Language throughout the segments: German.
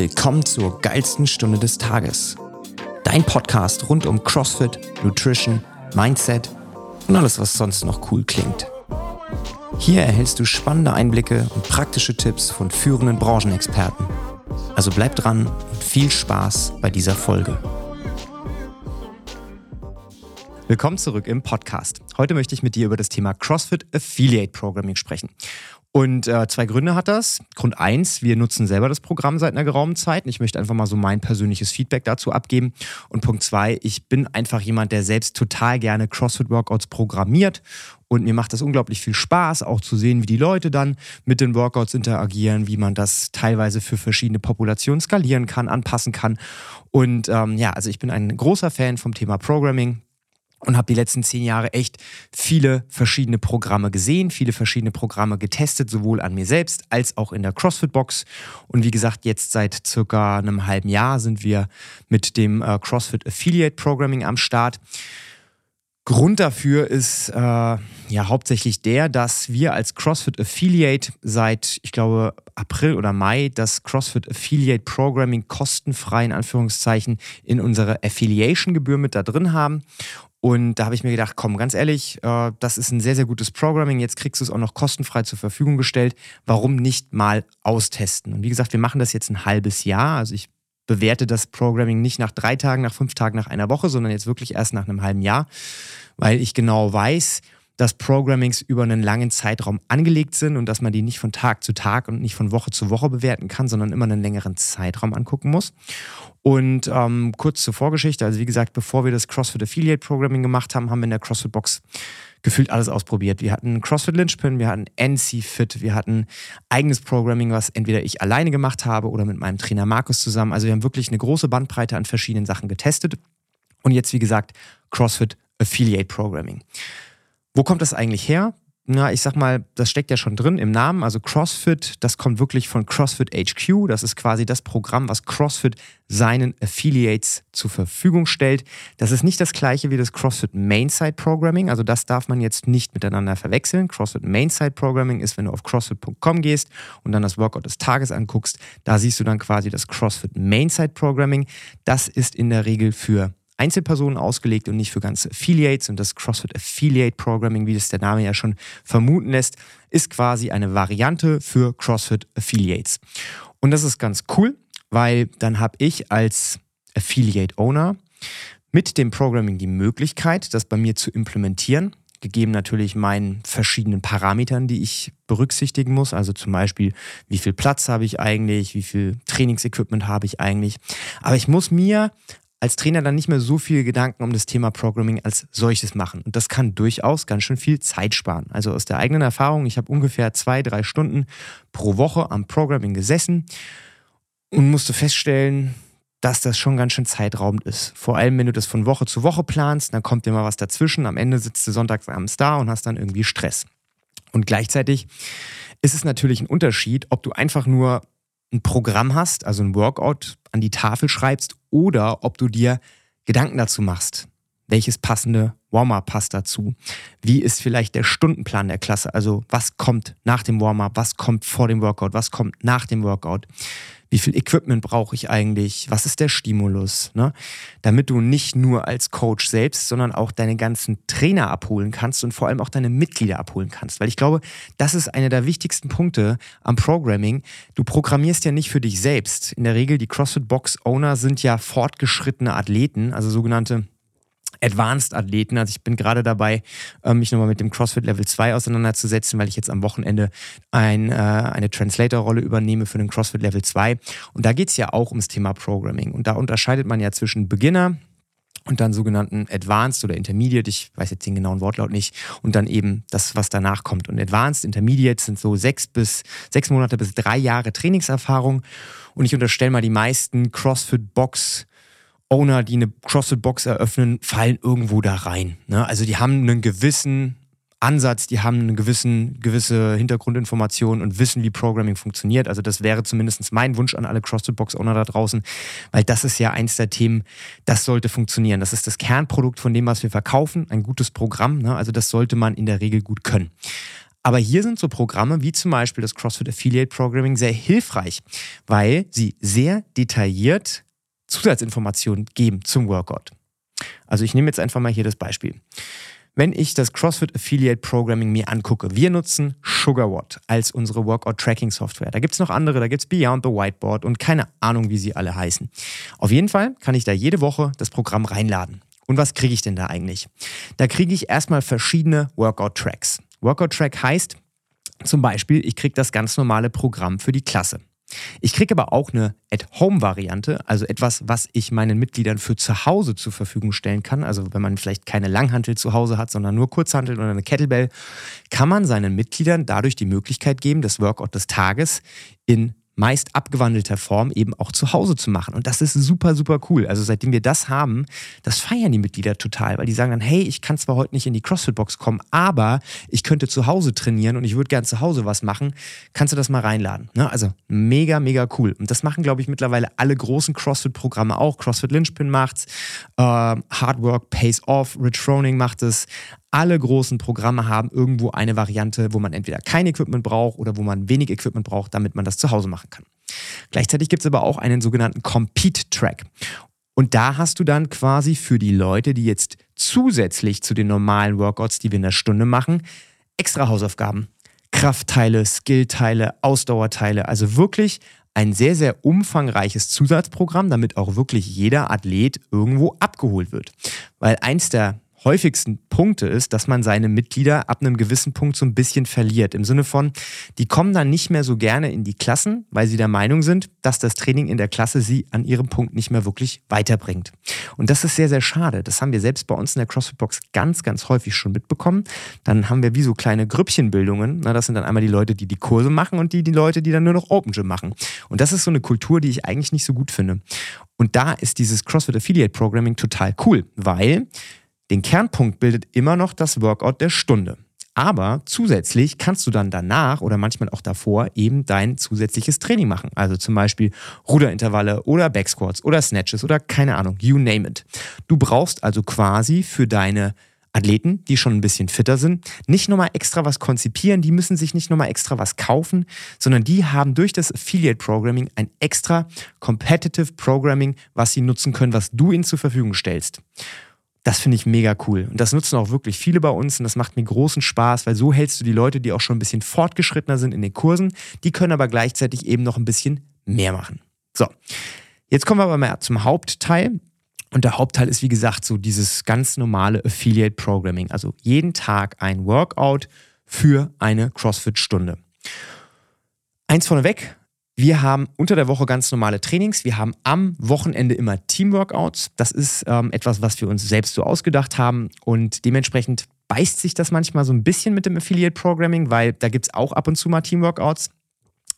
Willkommen zur geilsten Stunde des Tages. Dein Podcast rund um CrossFit, Nutrition, Mindset und alles, was sonst noch cool klingt. Hier erhältst du spannende Einblicke und praktische Tipps von führenden Branchenexperten. Also bleib dran und viel Spaß bei dieser Folge. Willkommen zurück im Podcast. Heute möchte ich mit dir über das Thema CrossFit Affiliate Programming sprechen. Und äh, zwei Gründe hat das. Grund eins, wir nutzen selber das Programm seit einer geraumen Zeit. Und ich möchte einfach mal so mein persönliches Feedback dazu abgeben. Und Punkt zwei, ich bin einfach jemand, der selbst total gerne CrossFit-Workouts programmiert. Und mir macht das unglaublich viel Spaß, auch zu sehen, wie die Leute dann mit den Workouts interagieren, wie man das teilweise für verschiedene Populationen skalieren kann, anpassen kann. Und ähm, ja, also ich bin ein großer Fan vom Thema Programming und habe die letzten zehn Jahre echt viele verschiedene Programme gesehen, viele verschiedene Programme getestet, sowohl an mir selbst als auch in der CrossFit-Box. Und wie gesagt, jetzt seit circa einem halben Jahr sind wir mit dem äh, CrossFit Affiliate Programming am Start. Grund dafür ist äh, ja hauptsächlich der, dass wir als CrossFit Affiliate seit, ich glaube, April oder Mai das CrossFit Affiliate Programming kostenfrei in Anführungszeichen in unsere Affiliation-Gebühr mit da drin haben. Und da habe ich mir gedacht, komm, ganz ehrlich, äh, das ist ein sehr, sehr gutes Programming. Jetzt kriegst du es auch noch kostenfrei zur Verfügung gestellt. Warum nicht mal austesten? Und wie gesagt, wir machen das jetzt ein halbes Jahr. Also ich bewerte das Programming nicht nach drei Tagen, nach fünf Tagen, nach einer Woche, sondern jetzt wirklich erst nach einem halben Jahr, weil ich genau weiß, dass Programmings über einen langen Zeitraum angelegt sind und dass man die nicht von Tag zu Tag und nicht von Woche zu Woche bewerten kann, sondern immer einen längeren Zeitraum angucken muss. Und ähm, kurz zur Vorgeschichte, also wie gesagt, bevor wir das CrossFit Affiliate Programming gemacht haben, haben wir in der CrossFit Box gefühlt alles ausprobiert. Wir hatten CrossFit Lynchpin, wir hatten NC Fit, wir hatten eigenes Programming, was entweder ich alleine gemacht habe oder mit meinem Trainer Markus zusammen. Also wir haben wirklich eine große Bandbreite an verschiedenen Sachen getestet. Und jetzt, wie gesagt, CrossFit Affiliate Programming. Wo kommt das eigentlich her? Na, ich sag mal, das steckt ja schon drin im Namen. Also CrossFit, das kommt wirklich von CrossFit HQ. Das ist quasi das Programm, was CrossFit seinen Affiliates zur Verfügung stellt. Das ist nicht das gleiche wie das CrossFit Mainside Programming. Also das darf man jetzt nicht miteinander verwechseln. CrossFit Mainside Programming ist, wenn du auf CrossFit.com gehst und dann das Workout des Tages anguckst, da siehst du dann quasi das CrossFit Mainside Programming. Das ist in der Regel für Einzelpersonen ausgelegt und nicht für ganze Affiliates. Und das CrossFit Affiliate Programming, wie das der Name ja schon vermuten lässt, ist quasi eine Variante für CrossFit Affiliates. Und das ist ganz cool, weil dann habe ich als Affiliate Owner mit dem Programming die Möglichkeit, das bei mir zu implementieren gegeben natürlich meinen verschiedenen Parametern, die ich berücksichtigen muss. Also zum Beispiel, wie viel Platz habe ich eigentlich, wie viel Trainingsequipment habe ich eigentlich. Aber ich muss mir als Trainer dann nicht mehr so viel Gedanken um das Thema Programming als solches machen. Und das kann durchaus ganz schön viel Zeit sparen. Also aus der eigenen Erfahrung, ich habe ungefähr zwei, drei Stunden pro Woche am Programming gesessen und musste feststellen, dass das schon ganz schön zeitraubend ist. Vor allem, wenn du das von Woche zu Woche planst, dann kommt dir mal was dazwischen. Am Ende sitzt du sonntagsabends da und hast dann irgendwie Stress. Und gleichzeitig ist es natürlich ein Unterschied, ob du einfach nur ein Programm hast, also ein Workout an die Tafel schreibst oder ob du dir Gedanken dazu machst. Welches passende Warm-up passt dazu? Wie ist vielleicht der Stundenplan der Klasse? Also was kommt nach dem Warm-up? Was kommt vor dem Workout? Was kommt nach dem Workout? Wie viel Equipment brauche ich eigentlich, was ist der Stimulus, ne? damit du nicht nur als Coach selbst, sondern auch deine ganzen Trainer abholen kannst und vor allem auch deine Mitglieder abholen kannst. Weil ich glaube, das ist einer der wichtigsten Punkte am Programming. Du programmierst ja nicht für dich selbst. In der Regel, die CrossFit Box Owner sind ja fortgeschrittene Athleten, also sogenannte Advanced-Athleten. Also ich bin gerade dabei, äh, mich nochmal mit dem CrossFit Level 2 auseinanderzusetzen, weil ich jetzt am Wochenende ein, äh, eine Translator-Rolle übernehme für den CrossFit Level 2. Und da geht es ja auch ums Thema Programming. Und da unterscheidet man ja zwischen Beginner, und dann sogenannten Advanced oder Intermediate, ich weiß jetzt den genauen Wortlaut nicht, und dann eben das, was danach kommt. Und Advanced, Intermediate sind so sechs bis sechs Monate bis drei Jahre Trainingserfahrung. Und ich unterstelle mal, die meisten CrossFit-Box- Owner, die eine CrossFit-Box eröffnen, fallen irgendwo da rein. Ne? Also die haben einen gewissen Ansatz, die haben eine gewissen, gewisse Hintergrundinformation und wissen, wie Programming funktioniert. Also das wäre zumindest mein Wunsch an alle CrossFit-Box-Owner da draußen, weil das ist ja eins der Themen, das sollte funktionieren. Das ist das Kernprodukt von dem, was wir verkaufen, ein gutes Programm. Ne? Also das sollte man in der Regel gut können. Aber hier sind so Programme wie zum Beispiel das CrossFit Affiliate Programming sehr hilfreich, weil sie sehr detailliert Zusatzinformationen geben zum Workout. Also ich nehme jetzt einfach mal hier das Beispiel. Wenn ich das CrossFit Affiliate Programming mir angucke, wir nutzen SugarWatt als unsere Workout-Tracking-Software. Da gibt es noch andere, da gibt es Beyond the Whiteboard und keine Ahnung, wie sie alle heißen. Auf jeden Fall kann ich da jede Woche das Programm reinladen. Und was kriege ich denn da eigentlich? Da kriege ich erstmal verschiedene Workout-Tracks. Workout-Track heißt zum Beispiel, ich kriege das ganz normale Programm für die Klasse. Ich kriege aber auch eine At-Home-Variante, also etwas, was ich meinen Mitgliedern für zu Hause zur Verfügung stellen kann. Also wenn man vielleicht keine Langhantel zu Hause hat, sondern nur Kurzhantel oder eine Kettlebell, kann man seinen Mitgliedern dadurch die Möglichkeit geben, das Workout des Tages in meist abgewandelter Form eben auch zu Hause zu machen. Und das ist super, super cool. Also seitdem wir das haben, das feiern die Mitglieder total, weil die sagen dann, hey, ich kann zwar heute nicht in die CrossFit-Box kommen, aber ich könnte zu Hause trainieren und ich würde gern zu Hause was machen. Kannst du das mal reinladen? Ne? Also mega, mega cool. Und das machen, glaube ich, mittlerweile alle großen CrossFit-Programme auch. CrossFit Lynchpin macht's, äh, Hard Work Pays Off, Rich Froning macht es, alle großen Programme haben irgendwo eine Variante, wo man entweder kein Equipment braucht oder wo man wenig Equipment braucht, damit man das zu Hause machen kann. Gleichzeitig gibt es aber auch einen sogenannten Compete-Track. Und da hast du dann quasi für die Leute, die jetzt zusätzlich zu den normalen Workouts, die wir in der Stunde machen, extra Hausaufgaben. Kraftteile, Skillteile, Ausdauerteile. Also wirklich ein sehr, sehr umfangreiches Zusatzprogramm, damit auch wirklich jeder Athlet irgendwo abgeholt wird. Weil eins der häufigsten Punkte ist, dass man seine Mitglieder ab einem gewissen Punkt so ein bisschen verliert. Im Sinne von, die kommen dann nicht mehr so gerne in die Klassen, weil sie der Meinung sind, dass das Training in der Klasse sie an ihrem Punkt nicht mehr wirklich weiterbringt. Und das ist sehr, sehr schade. Das haben wir selbst bei uns in der CrossFit-Box ganz, ganz häufig schon mitbekommen. Dann haben wir wie so kleine Grüppchenbildungen. das sind dann einmal die Leute, die die Kurse machen und die, die Leute, die dann nur noch Open Gym machen. Und das ist so eine Kultur, die ich eigentlich nicht so gut finde. Und da ist dieses CrossFit Affiliate Programming total cool, weil den Kernpunkt bildet immer noch das Workout der Stunde. Aber zusätzlich kannst du dann danach oder manchmal auch davor eben dein zusätzliches Training machen. Also zum Beispiel Ruderintervalle oder Backsquats oder Snatches oder keine Ahnung, you name it. Du brauchst also quasi für deine Athleten, die schon ein bisschen fitter sind, nicht nochmal extra was konzipieren, die müssen sich nicht nochmal extra was kaufen, sondern die haben durch das Affiliate Programming ein extra Competitive Programming, was sie nutzen können, was du ihnen zur Verfügung stellst. Das finde ich mega cool. Und das nutzen auch wirklich viele bei uns und das macht mir großen Spaß, weil so hältst du die Leute, die auch schon ein bisschen fortgeschrittener sind in den Kursen, die können aber gleichzeitig eben noch ein bisschen mehr machen. So, jetzt kommen wir aber mal zum Hauptteil. Und der Hauptteil ist, wie gesagt, so dieses ganz normale Affiliate Programming. Also jeden Tag ein Workout für eine CrossFit-Stunde. Eins vorneweg, wir haben unter der Woche ganz normale Trainings. Wir haben am Wochenende immer Teamworkouts. Das ist ähm, etwas, was wir uns selbst so ausgedacht haben. Und dementsprechend beißt sich das manchmal so ein bisschen mit dem Affiliate Programming, weil da gibt es auch ab und zu mal Teamworkouts.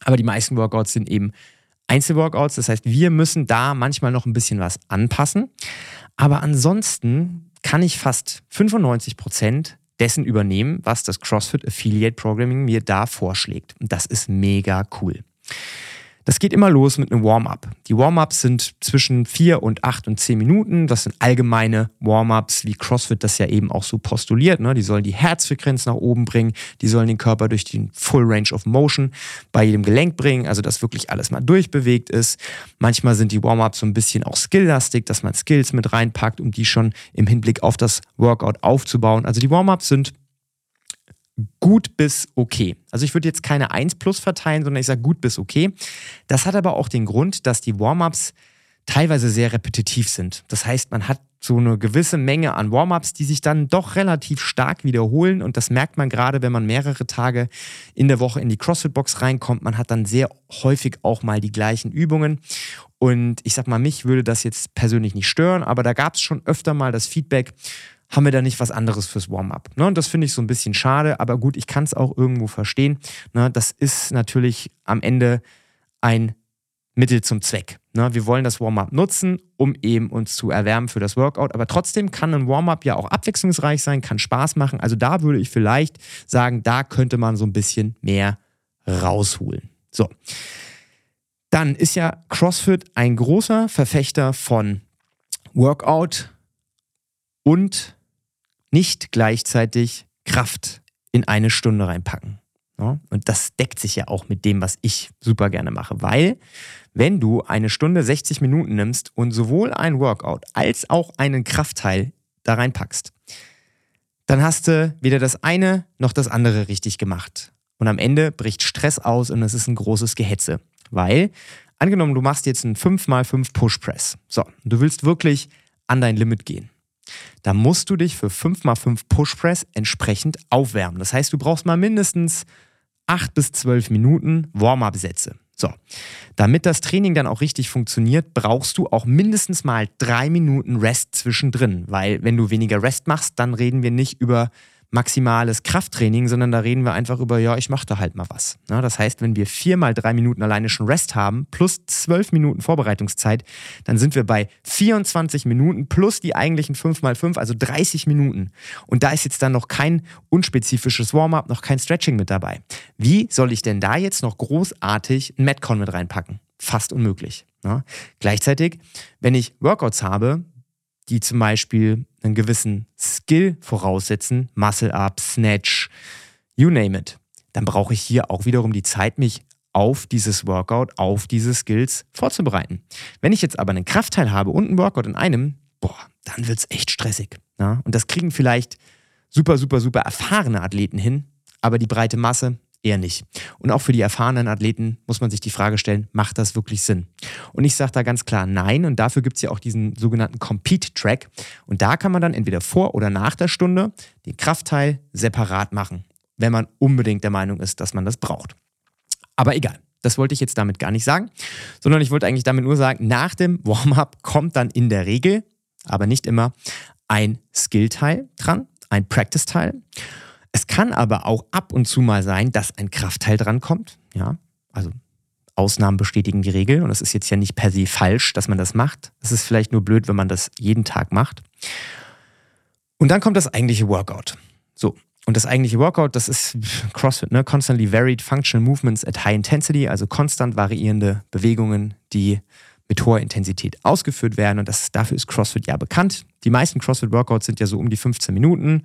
Aber die meisten Workouts sind eben Einzelworkouts. Das heißt, wir müssen da manchmal noch ein bisschen was anpassen. Aber ansonsten kann ich fast 95 Prozent dessen übernehmen, was das CrossFit Affiliate Programming mir da vorschlägt. Und das ist mega cool. Das geht immer los mit einem Warm-up. Die Warm-ups sind zwischen vier und acht und zehn Minuten. Das sind allgemeine Warm-ups, wie CrossFit das ja eben auch so postuliert. Ne? Die sollen die Herzfrequenz nach oben bringen, die sollen den Körper durch den Full Range of Motion bei jedem Gelenk bringen, also dass wirklich alles mal durchbewegt ist. Manchmal sind die Warm-ups so ein bisschen auch skilllastig, dass man Skills mit reinpackt, um die schon im Hinblick auf das Workout aufzubauen. Also die Warm-ups sind gut bis okay. Also ich würde jetzt keine 1 plus verteilen, sondern ich sage gut bis okay. Das hat aber auch den Grund, dass die Warm-ups teilweise sehr repetitiv sind. Das heißt, man hat so eine gewisse Menge an Warm-ups, die sich dann doch relativ stark wiederholen und das merkt man gerade, wenn man mehrere Tage in der Woche in die CrossFit-Box reinkommt. Man hat dann sehr häufig auch mal die gleichen Übungen und ich sag mal, mich würde das jetzt persönlich nicht stören, aber da gab es schon öfter mal das Feedback, haben wir da nicht was anderes fürs Warm-up. Ne? Und das finde ich so ein bisschen schade, aber gut, ich kann es auch irgendwo verstehen. Ne? Das ist natürlich am Ende ein Mittel zum Zweck. Ne? Wir wollen das Warm-up nutzen, um eben uns zu erwärmen für das Workout, aber trotzdem kann ein Warm-up ja auch abwechslungsreich sein, kann Spaß machen. Also da würde ich vielleicht sagen, da könnte man so ein bisschen mehr rausholen. So. Dann ist ja CrossFit ein großer Verfechter von Workout und nicht gleichzeitig Kraft in eine Stunde reinpacken. Und das deckt sich ja auch mit dem, was ich super gerne mache, weil wenn du eine Stunde 60 Minuten nimmst und sowohl ein Workout als auch einen Kraftteil da reinpackst, dann hast du weder das eine noch das andere richtig gemacht. Und am Ende bricht Stress aus und es ist ein großes Gehetze. Weil, angenommen, du machst jetzt einen 5x5 Push-Press. So, du willst wirklich an dein Limit gehen. Da musst du dich für 5x5 Push-Press entsprechend aufwärmen. Das heißt, du brauchst mal mindestens 8 bis 12 Minuten Warm-up-Sätze. So, damit das Training dann auch richtig funktioniert, brauchst du auch mindestens mal drei Minuten Rest zwischendrin, weil wenn du weniger Rest machst, dann reden wir nicht über maximales Krafttraining, sondern da reden wir einfach über, ja, ich mache da halt mal was. Ja, das heißt, wenn wir viermal drei Minuten alleine schon Rest haben, plus zwölf Minuten Vorbereitungszeit, dann sind wir bei 24 Minuten plus die eigentlichen fünf mal fünf, also 30 Minuten. Und da ist jetzt dann noch kein unspezifisches Warm-up, noch kein Stretching mit dabei. Wie soll ich denn da jetzt noch großartig ein Metcon mit reinpacken? Fast unmöglich. Ja. Gleichzeitig, wenn ich Workouts habe, die zum Beispiel einen gewissen Skill voraussetzen, Muscle Up, Snatch, you name it, dann brauche ich hier auch wiederum die Zeit, mich auf dieses Workout, auf diese Skills vorzubereiten. Wenn ich jetzt aber einen Kraftteil habe und einen Workout in einem, boah, dann wird es echt stressig. Ja? Und das kriegen vielleicht super, super, super erfahrene Athleten hin, aber die breite Masse, eher nicht. Und auch für die erfahrenen Athleten muss man sich die Frage stellen, macht das wirklich Sinn? Und ich sage da ganz klar nein. Und dafür gibt es ja auch diesen sogenannten Compete-Track. Und da kann man dann entweder vor oder nach der Stunde den Kraftteil separat machen, wenn man unbedingt der Meinung ist, dass man das braucht. Aber egal. Das wollte ich jetzt damit gar nicht sagen, sondern ich wollte eigentlich damit nur sagen, nach dem Warm-up kommt dann in der Regel, aber nicht immer, ein Skill-Teil dran, ein Practice-Teil. Es kann aber auch ab und zu mal sein, dass ein Kraftteil drankommt. Ja, also Ausnahmen bestätigen die Regel und es ist jetzt ja nicht per se falsch, dass man das macht. Es ist vielleicht nur blöd, wenn man das jeden Tag macht. Und dann kommt das eigentliche Workout. So. Und das eigentliche Workout, das ist CrossFit, ne? Constantly varied functional movements at high intensity, also konstant variierende Bewegungen, die mit hoher Intensität ausgeführt werden. Und das, dafür ist CrossFit ja bekannt. Die meisten CrossFit-Workouts sind ja so um die 15 Minuten.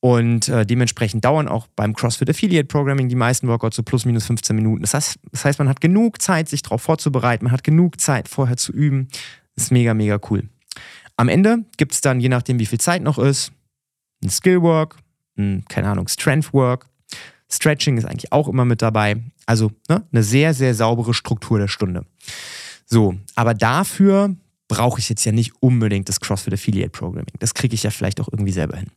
Und äh, dementsprechend dauern auch beim CrossFit Affiliate Programming die meisten Workouts so plus minus 15 Minuten. Das heißt, das heißt, man hat genug Zeit, sich darauf vorzubereiten, man hat genug Zeit, vorher zu üben. Das ist mega, mega cool. Am Ende gibt es dann, je nachdem, wie viel Zeit noch ist, ein Skillwork, ein, keine Ahnung, Strengthwork. Stretching ist eigentlich auch immer mit dabei. Also ne, eine sehr, sehr saubere Struktur der Stunde. So, aber dafür brauche ich jetzt ja nicht unbedingt das CrossFit Affiliate Programming. Das kriege ich ja vielleicht auch irgendwie selber hin.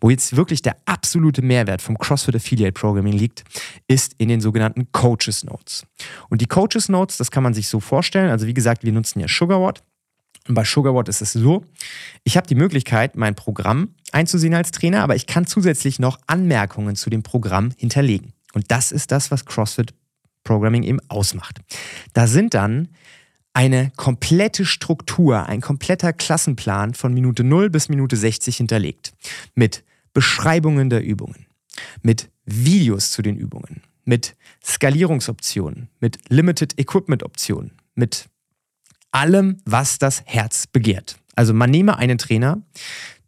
Wo jetzt wirklich der absolute Mehrwert vom CrossFit Affiliate Programming liegt, ist in den sogenannten Coaches Notes. Und die Coaches Notes, das kann man sich so vorstellen. Also wie gesagt, wir nutzen ja SugarWatt. Und bei SugarWatt ist es so, ich habe die Möglichkeit, mein Programm einzusehen als Trainer, aber ich kann zusätzlich noch Anmerkungen zu dem Programm hinterlegen. Und das ist das, was CrossFit Programming eben ausmacht. Da sind dann eine komplette Struktur, ein kompletter Klassenplan von Minute 0 bis Minute 60 hinterlegt. Mit Beschreibungen der Übungen, mit Videos zu den Übungen, mit Skalierungsoptionen, mit Limited Equipment Optionen, mit allem, was das Herz begehrt. Also man nehme einen Trainer,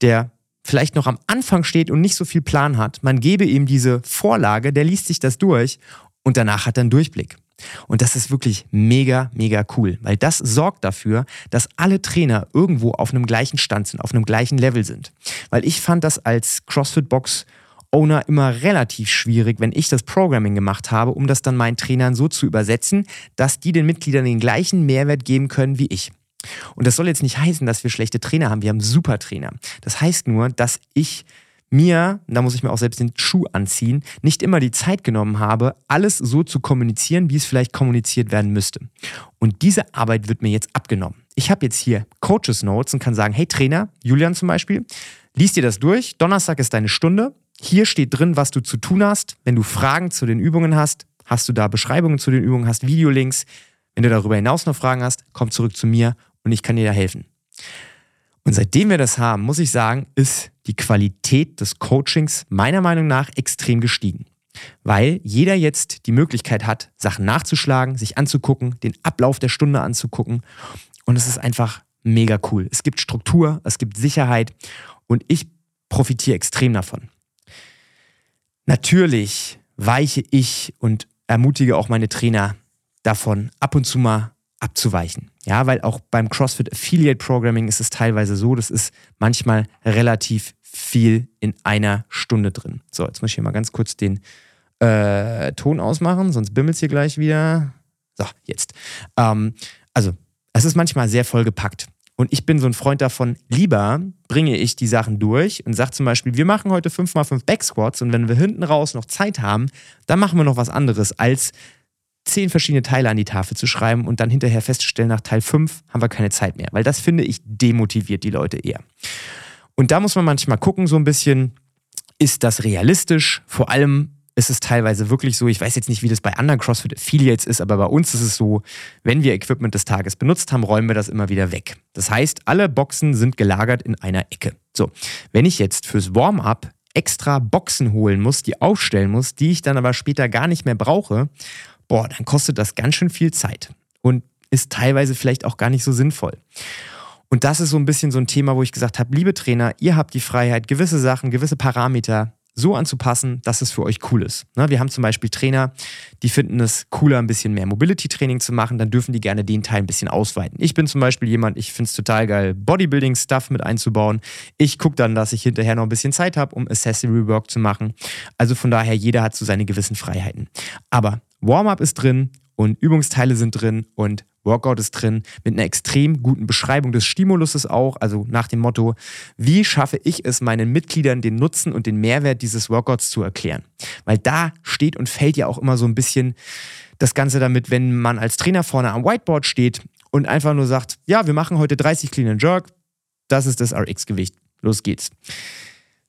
der vielleicht noch am Anfang steht und nicht so viel Plan hat, man gebe ihm diese Vorlage, der liest sich das durch und danach hat er einen Durchblick. Und das ist wirklich mega, mega cool, weil das sorgt dafür, dass alle Trainer irgendwo auf einem gleichen Stand sind, auf einem gleichen Level sind. Weil ich fand das als CrossFit-Box Owner immer relativ schwierig, wenn ich das Programming gemacht habe, um das dann meinen Trainern so zu übersetzen, dass die den Mitgliedern den gleichen Mehrwert geben können wie ich. Und das soll jetzt nicht heißen, dass wir schlechte Trainer haben. Wir haben super Trainer. Das heißt nur, dass ich mir, da muss ich mir auch selbst den Schuh anziehen, nicht immer die Zeit genommen habe, alles so zu kommunizieren, wie es vielleicht kommuniziert werden müsste. Und diese Arbeit wird mir jetzt abgenommen. Ich habe jetzt hier Coaches Notes und kann sagen, hey Trainer, Julian zum Beispiel, liest dir das durch, Donnerstag ist deine Stunde, hier steht drin, was du zu tun hast. Wenn du Fragen zu den Übungen hast, hast du da Beschreibungen zu den Übungen, hast Videolinks. Wenn du darüber hinaus noch Fragen hast, komm zurück zu mir und ich kann dir da helfen. Und seitdem wir das haben, muss ich sagen, ist die Qualität des Coachings meiner Meinung nach extrem gestiegen. Weil jeder jetzt die Möglichkeit hat, Sachen nachzuschlagen, sich anzugucken, den Ablauf der Stunde anzugucken. Und es ist einfach mega cool. Es gibt Struktur, es gibt Sicherheit und ich profitiere extrem davon. Natürlich weiche ich und ermutige auch meine Trainer davon, ab und zu mal abzuweichen. Ja, weil auch beim CrossFit Affiliate Programming ist es teilweise so, das ist manchmal relativ viel in einer Stunde drin. So, jetzt muss ich hier mal ganz kurz den äh, Ton ausmachen, sonst bimmelt es hier gleich wieder. So, jetzt. Ähm, also, es ist manchmal sehr vollgepackt. Und ich bin so ein Freund davon, lieber bringe ich die Sachen durch und sage zum Beispiel, wir machen heute 5x5 Backsquats und wenn wir hinten raus noch Zeit haben, dann machen wir noch was anderes, als zehn verschiedene Teile an die Tafel zu schreiben und dann hinterher festzustellen, nach Teil 5 haben wir keine Zeit mehr. Weil das finde ich demotiviert die Leute eher. Und da muss man manchmal gucken, so ein bisschen, ist das realistisch? Vor allem ist es teilweise wirklich so, ich weiß jetzt nicht, wie das bei anderen CrossFit Affiliates ist, aber bei uns ist es so, wenn wir Equipment des Tages benutzt haben, räumen wir das immer wieder weg. Das heißt, alle Boxen sind gelagert in einer Ecke. So, wenn ich jetzt fürs Warm-up extra Boxen holen muss, die aufstellen muss, die ich dann aber später gar nicht mehr brauche, boah, dann kostet das ganz schön viel Zeit und ist teilweise vielleicht auch gar nicht so sinnvoll. Und das ist so ein bisschen so ein Thema, wo ich gesagt habe, liebe Trainer, ihr habt die Freiheit, gewisse Sachen, gewisse Parameter so anzupassen, dass es für euch cool ist. Ne, wir haben zum Beispiel Trainer, die finden es cooler, ein bisschen mehr Mobility-Training zu machen, dann dürfen die gerne den Teil ein bisschen ausweiten. Ich bin zum Beispiel jemand, ich finde es total geil, Bodybuilding-Stuff mit einzubauen. Ich gucke dann, dass ich hinterher noch ein bisschen Zeit habe, um Accessory-Work zu machen. Also von daher, jeder hat so seine gewissen Freiheiten. Aber Warm-up ist drin und Übungsteile sind drin und Workout ist drin mit einer extrem guten Beschreibung des Stimuluses auch, also nach dem Motto, wie schaffe ich es meinen Mitgliedern den Nutzen und den Mehrwert dieses Workouts zu erklären? Weil da steht und fällt ja auch immer so ein bisschen das Ganze damit, wenn man als Trainer vorne am Whiteboard steht und einfach nur sagt, ja, wir machen heute 30 Clean and Jerk, das ist das RX-Gewicht, los geht's.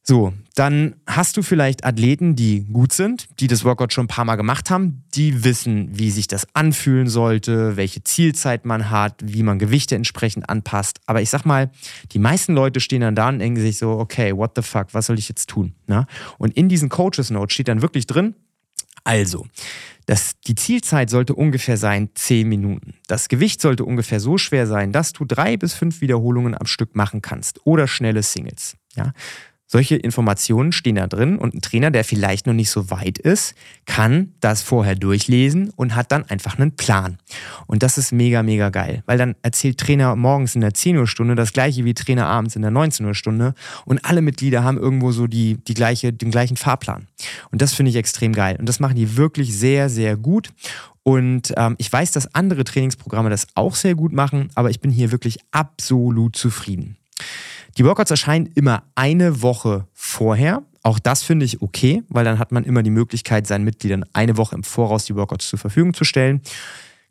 So, dann hast du vielleicht Athleten, die gut sind, die das Workout schon ein paar Mal gemacht haben, die wissen, wie sich das anfühlen sollte, welche Zielzeit man hat, wie man Gewichte entsprechend anpasst. Aber ich sag mal, die meisten Leute stehen dann da und denken sich so, okay, what the fuck, was soll ich jetzt tun? Na? Und in diesen Coaches Notes steht dann wirklich drin, also, das, die Zielzeit sollte ungefähr sein 10 Minuten. Das Gewicht sollte ungefähr so schwer sein, dass du drei bis fünf Wiederholungen am Stück machen kannst oder schnelle Singles. Ja? Solche Informationen stehen da drin und ein Trainer, der vielleicht noch nicht so weit ist, kann das vorher durchlesen und hat dann einfach einen Plan. Und das ist mega, mega geil, weil dann erzählt Trainer morgens in der 10 Uhr Stunde das gleiche wie Trainer abends in der 19 Uhr Stunde und alle Mitglieder haben irgendwo so die, die gleiche, den gleichen Fahrplan. Und das finde ich extrem geil. Und das machen die wirklich sehr, sehr gut. Und ähm, ich weiß, dass andere Trainingsprogramme das auch sehr gut machen, aber ich bin hier wirklich absolut zufrieden. Die Workouts erscheinen immer eine Woche vorher. Auch das finde ich okay, weil dann hat man immer die Möglichkeit, seinen Mitgliedern eine Woche im Voraus die Workouts zur Verfügung zu stellen.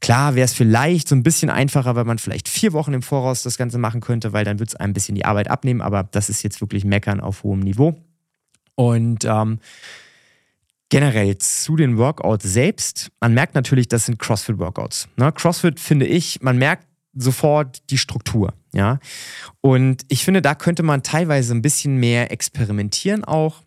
Klar wäre es vielleicht so ein bisschen einfacher, weil man vielleicht vier Wochen im Voraus das Ganze machen könnte, weil dann würde es ein bisschen die Arbeit abnehmen, aber das ist jetzt wirklich Meckern auf hohem Niveau. Und ähm, generell zu den Workouts selbst, man merkt natürlich, das sind CrossFit-Workouts. Ne? CrossFit finde ich, man merkt sofort die Struktur. Ja. Und ich finde, da könnte man teilweise ein bisschen mehr experimentieren auch.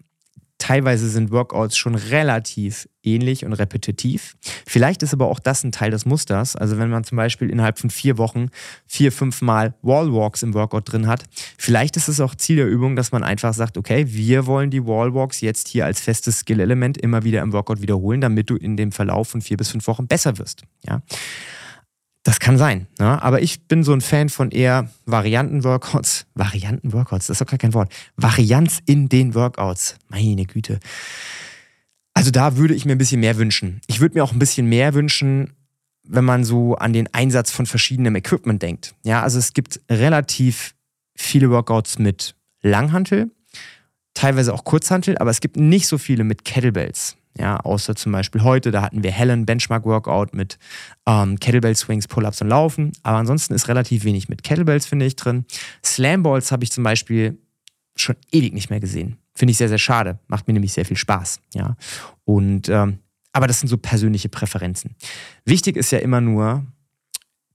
Teilweise sind Workouts schon relativ ähnlich und repetitiv. Vielleicht ist aber auch das ein Teil des Musters. Also wenn man zum Beispiel innerhalb von vier Wochen vier, fünf Mal Wallwalks im Workout drin hat, vielleicht ist es auch Ziel der Übung, dass man einfach sagt, okay, wir wollen die Wallwalks jetzt hier als festes Skill-Element immer wieder im Workout wiederholen, damit du in dem Verlauf von vier bis fünf Wochen besser wirst. Ja. Das kann sein, ne? aber ich bin so ein Fan von eher Varianten-Workouts. Varianten-Workouts, das ist doch gar kein Wort. Varianz in den Workouts. Meine Güte. Also da würde ich mir ein bisschen mehr wünschen. Ich würde mir auch ein bisschen mehr wünschen, wenn man so an den Einsatz von verschiedenem Equipment denkt. Ja, also es gibt relativ viele Workouts mit Langhantel, teilweise auch Kurzhantel, aber es gibt nicht so viele mit Kettlebells. Ja, außer zum Beispiel heute, da hatten wir Helen Benchmark Workout mit ähm, Kettlebell Swings, Pull-Ups und Laufen. Aber ansonsten ist relativ wenig mit Kettlebells, finde ich, drin. Slamballs habe ich zum Beispiel schon ewig nicht mehr gesehen. Finde ich sehr, sehr schade. Macht mir nämlich sehr viel Spaß. Ja. Und ähm, aber das sind so persönliche Präferenzen. Wichtig ist ja immer nur,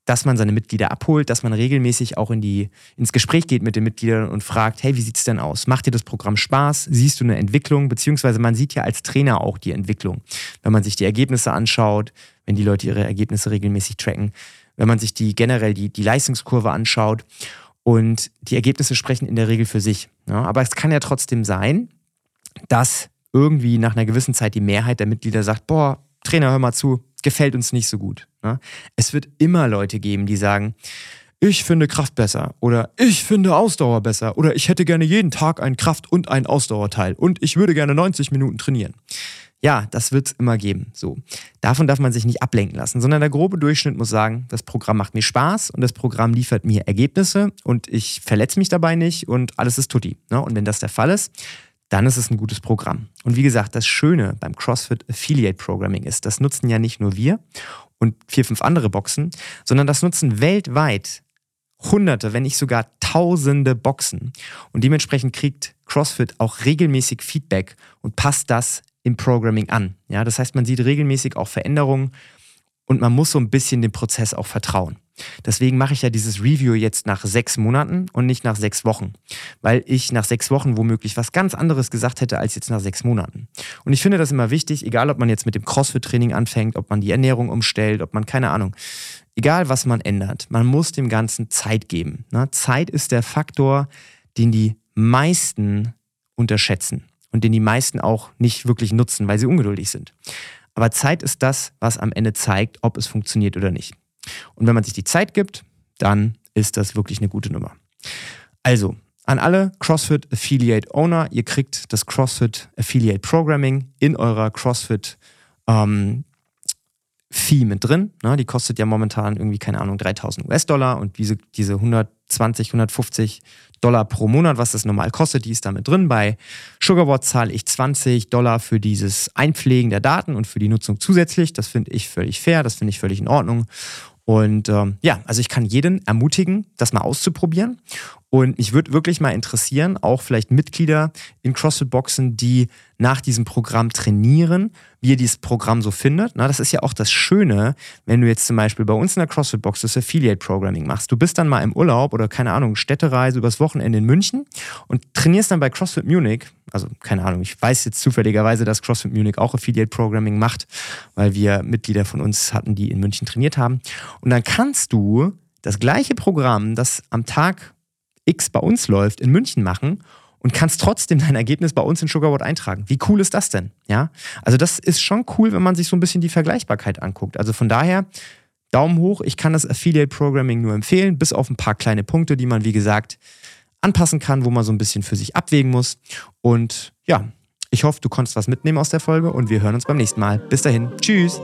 dass man seine Mitglieder abholt, dass man regelmäßig auch in die, ins Gespräch geht mit den Mitgliedern und fragt, hey, wie sieht es denn aus? Macht dir das Programm Spaß? Siehst du eine Entwicklung? Beziehungsweise man sieht ja als Trainer auch die Entwicklung. Wenn man sich die Ergebnisse anschaut, wenn die Leute ihre Ergebnisse regelmäßig tracken, wenn man sich die generell die, die Leistungskurve anschaut und die Ergebnisse sprechen in der Regel für sich. Ja, aber es kann ja trotzdem sein, dass irgendwie nach einer gewissen Zeit die Mehrheit der Mitglieder sagt, boah, Trainer, hör mal zu, gefällt uns nicht so gut. Ne? Es wird immer Leute geben, die sagen, ich finde Kraft besser oder ich finde Ausdauer besser oder ich hätte gerne jeden Tag ein Kraft- und ein Ausdauerteil und ich würde gerne 90 Minuten trainieren. Ja, das wird es immer geben. So. Davon darf man sich nicht ablenken lassen, sondern der grobe Durchschnitt muss sagen, das Programm macht mir Spaß und das Programm liefert mir Ergebnisse und ich verletze mich dabei nicht und alles ist tutti. Ne? Und wenn das der Fall ist, dann ist es ein gutes Programm. Und wie gesagt, das Schöne beim CrossFit Affiliate Programming ist, das nutzen ja nicht nur wir und vier, fünf andere Boxen, sondern das nutzen weltweit Hunderte, wenn nicht sogar Tausende Boxen. Und dementsprechend kriegt CrossFit auch regelmäßig Feedback und passt das im Programming an. Ja, das heißt, man sieht regelmäßig auch Veränderungen und man muss so ein bisschen dem Prozess auch vertrauen. Deswegen mache ich ja dieses Review jetzt nach sechs Monaten und nicht nach sechs Wochen, weil ich nach sechs Wochen womöglich was ganz anderes gesagt hätte als jetzt nach sechs Monaten. Und ich finde das immer wichtig, egal ob man jetzt mit dem CrossFit-Training anfängt, ob man die Ernährung umstellt, ob man keine Ahnung, egal was man ändert, man muss dem Ganzen Zeit geben. Ne? Zeit ist der Faktor, den die meisten unterschätzen und den die meisten auch nicht wirklich nutzen, weil sie ungeduldig sind. Aber Zeit ist das, was am Ende zeigt, ob es funktioniert oder nicht. Und wenn man sich die Zeit gibt, dann ist das wirklich eine gute Nummer. Also, an alle CrossFit Affiliate Owner, ihr kriegt das CrossFit Affiliate Programming in eurer CrossFit ähm, Fee mit drin. Ne? Die kostet ja momentan irgendwie, keine Ahnung, 3000 US-Dollar und diese, diese 120, 150 Dollar pro Monat, was das normal kostet, die ist da mit drin. Bei Sugarboard zahle ich 20 Dollar für dieses Einpflegen der Daten und für die Nutzung zusätzlich. Das finde ich völlig fair, das finde ich völlig in Ordnung. Und ähm, ja, also ich kann jeden ermutigen, das mal auszuprobieren. Und mich würde wirklich mal interessieren, auch vielleicht Mitglieder in CrossFit-Boxen, die nach diesem Programm trainieren, wie ihr dieses Programm so findet. Na, das ist ja auch das Schöne, wenn du jetzt zum Beispiel bei uns in der CrossFit-Box das Affiliate-Programming machst. Du bist dann mal im Urlaub oder keine Ahnung, Städtereise übers Wochenende in München und trainierst dann bei CrossFit Munich. Also keine Ahnung, ich weiß jetzt zufälligerweise, dass CrossFit Munich auch Affiliate-Programming macht, weil wir Mitglieder von uns hatten, die in München trainiert haben. Und dann kannst du das gleiche Programm, das am Tag X bei uns läuft, in München machen und kannst trotzdem dein Ergebnis bei uns in Sugarboard eintragen. Wie cool ist das denn? Ja, also das ist schon cool, wenn man sich so ein bisschen die Vergleichbarkeit anguckt. Also von daher Daumen hoch. Ich kann das Affiliate Programming nur empfehlen, bis auf ein paar kleine Punkte, die man wie gesagt anpassen kann, wo man so ein bisschen für sich abwägen muss. Und ja, ich hoffe, du konntest was mitnehmen aus der Folge und wir hören uns beim nächsten Mal. Bis dahin, tschüss.